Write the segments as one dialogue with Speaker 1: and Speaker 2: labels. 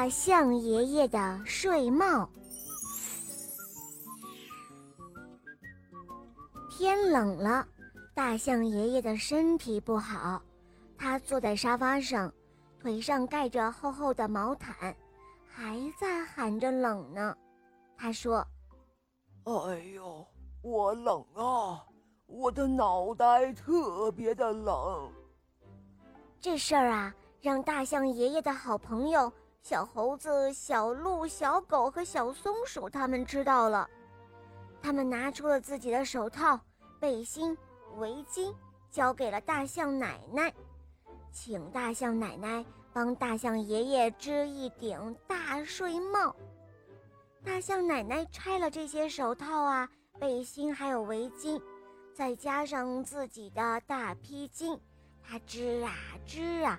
Speaker 1: 大象爷爷的睡帽。天冷了，大象爷爷的身体不好，他坐在沙发上，腿上盖着厚厚的毛毯，还在喊着冷呢。他说：“
Speaker 2: 哎呦，我冷啊，我的脑袋特别的冷。”
Speaker 1: 这事儿啊，让大象爷爷的好朋友小猴子、小鹿、小狗和小松鼠他们知道了，他们拿出了自己的手套。背心、围巾交给了大象奶奶，请大象奶奶帮大象爷爷织一顶大睡帽。大象奶奶拆了这些手套啊、背心还有围巾，再加上自己的大披巾，她织啊织啊，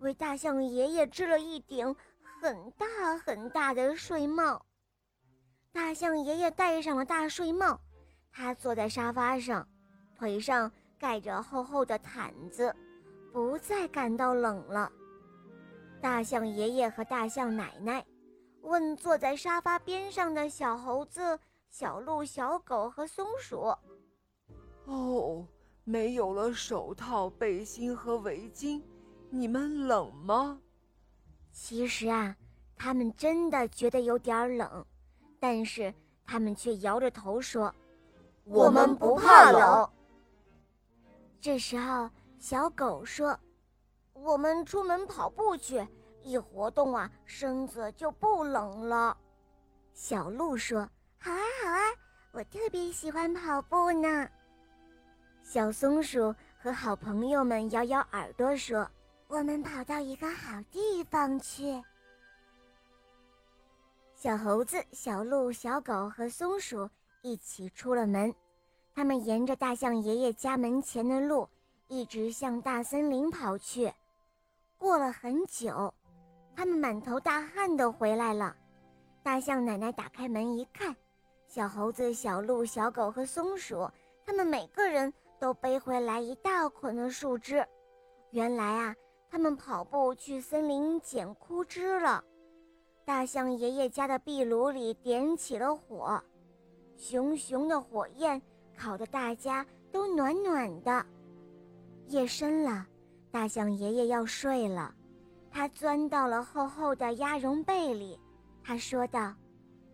Speaker 1: 为大象爷爷织了一顶很大很大的睡帽。大象爷爷戴上了大睡帽。他坐在沙发上，腿上盖着厚厚的毯子，不再感到冷了。大象爷爷和大象奶奶问坐在沙发边上的小猴子、小鹿、小狗和松鼠：“
Speaker 2: 哦，没有了手套、背心和围巾，你们冷吗？”
Speaker 1: 其实啊，他们真的觉得有点冷，但是他们却摇着头说。
Speaker 3: 我们不怕冷。
Speaker 1: 这时候，小狗说：“我们出门跑步去，一活动啊，身子就不冷了。”小鹿说：“好啊，好啊，我特别喜欢跑步呢。”小松鼠和好朋友们摇摇耳朵说：“我们跑到一个好地方去。”小猴子、小鹿、小狗和松鼠。一起出了门，他们沿着大象爷爷家门前的路，一直向大森林跑去。过了很久，他们满头大汗地回来了。大象奶奶打开门一看，小猴子、小鹿、小狗和松鼠，他们每个人都背回来一大捆的树枝。原来啊，他们跑步去森林捡枯枝了。大象爷爷家的壁炉里点起了火。熊熊的火焰烤得大家都暖暖的。夜深了，大象爷爷要睡了，他钻到了厚厚的鸭绒被里。他说道：“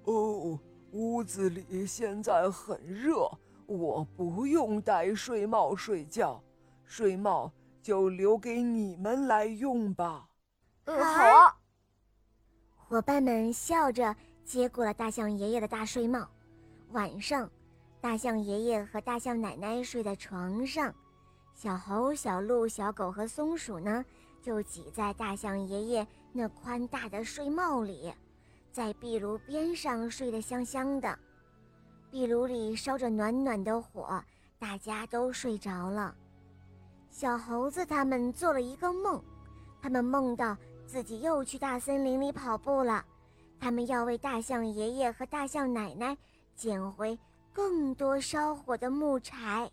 Speaker 2: 哦，屋子里现在很热，我不用戴睡帽睡觉，睡帽就留给你们来用吧。”
Speaker 3: 好。
Speaker 1: 伙伴们笑着接过了大象爷爷的大睡帽。晚上，大象爷爷和大象奶奶睡在床上，小猴、小鹿、小狗和松鼠呢，就挤在大象爷爷那宽大的睡帽里，在壁炉边上睡得香香的。壁炉里烧着暖暖的火，大家都睡着了。小猴子他们做了一个梦，他们梦到自己又去大森林里跑步了，他们要为大象爷爷和大象奶奶。捡回更多烧火的木柴。